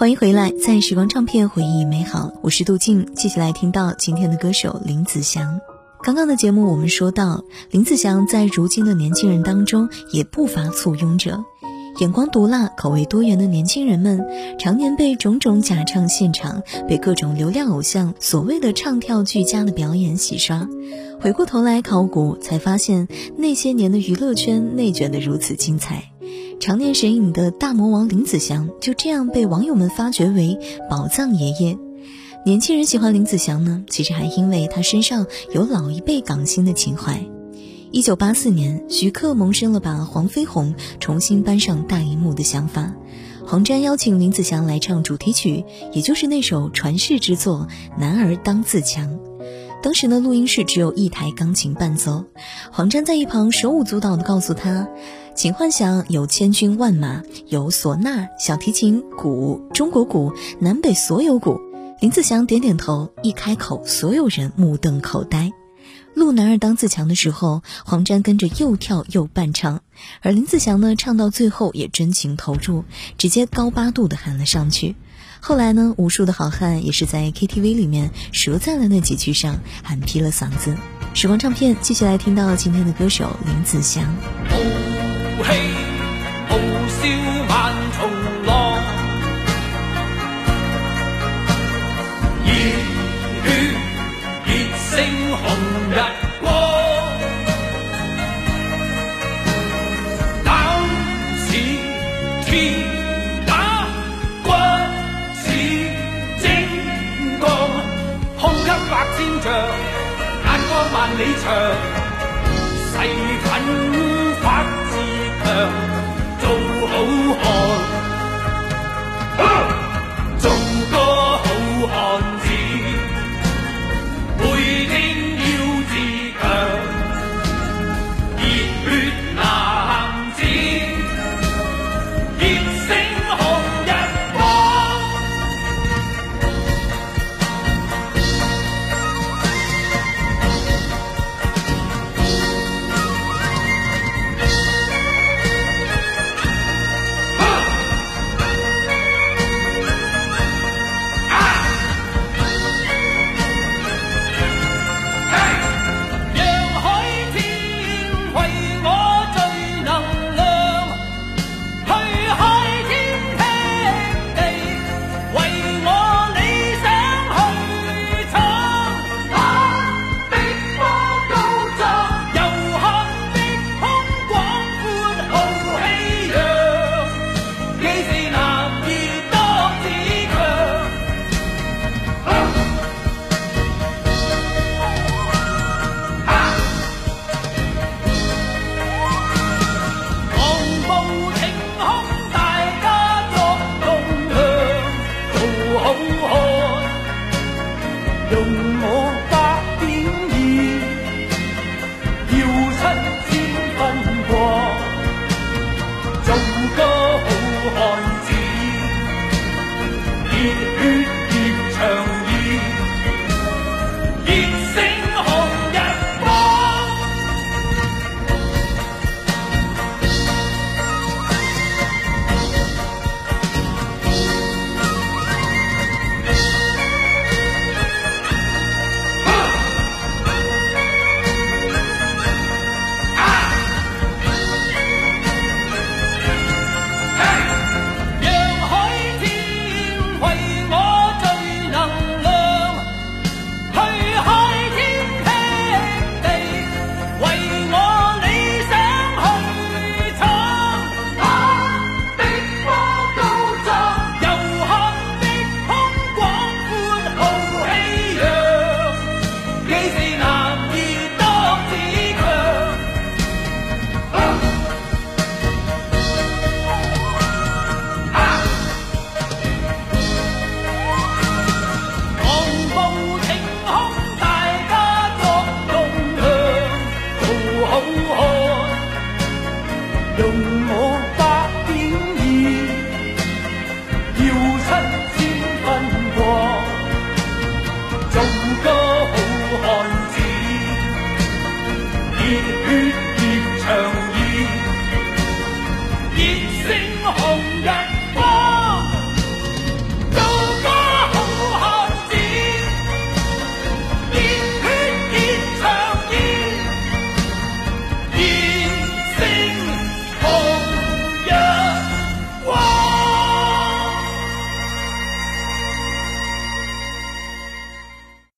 欢迎回来，在时光唱片回忆美好，我是杜静。继续来听到今天的歌手林子祥。刚刚的节目我们说到，林子祥在如今的年轻人当中也不乏簇拥者，眼光毒辣、口味多元的年轻人们，常年被种种假唱现场、被各种流量偶像所谓的唱跳俱佳的表演洗刷。回过头来考古，才发现那些年的娱乐圈内卷的如此精彩。常年神隐的大魔王林子祥就这样被网友们发掘为宝藏爷爷。年轻人喜欢林子祥呢，其实还因为他身上有老一辈港星的情怀。一九八四年，徐克萌生了把黄飞鸿重新搬上大荧幕的想法，黄沾邀请林子祥来唱主题曲，也就是那首传世之作《男儿当自强》。当时呢，录音室只有一台钢琴伴奏，黄沾在一旁手舞足蹈地告诉他。请幻想有千军万马，有唢呐、小提琴、鼓、中国鼓、南北所有鼓。林子祥点点头，一开口，所有人目瞪口呆。录男儿当自强的时候，黄沾跟着又跳又伴唱，而林子祥呢，唱到最后也真情投入，直接高八度的喊了上去。后来呢，无数的好汉也是在 KTV 里面折在了那几句上，喊劈了嗓子。时光唱片继续来听到今天的歌手林子祥。豪气傲笑万重眼光万里长，誓奋 đông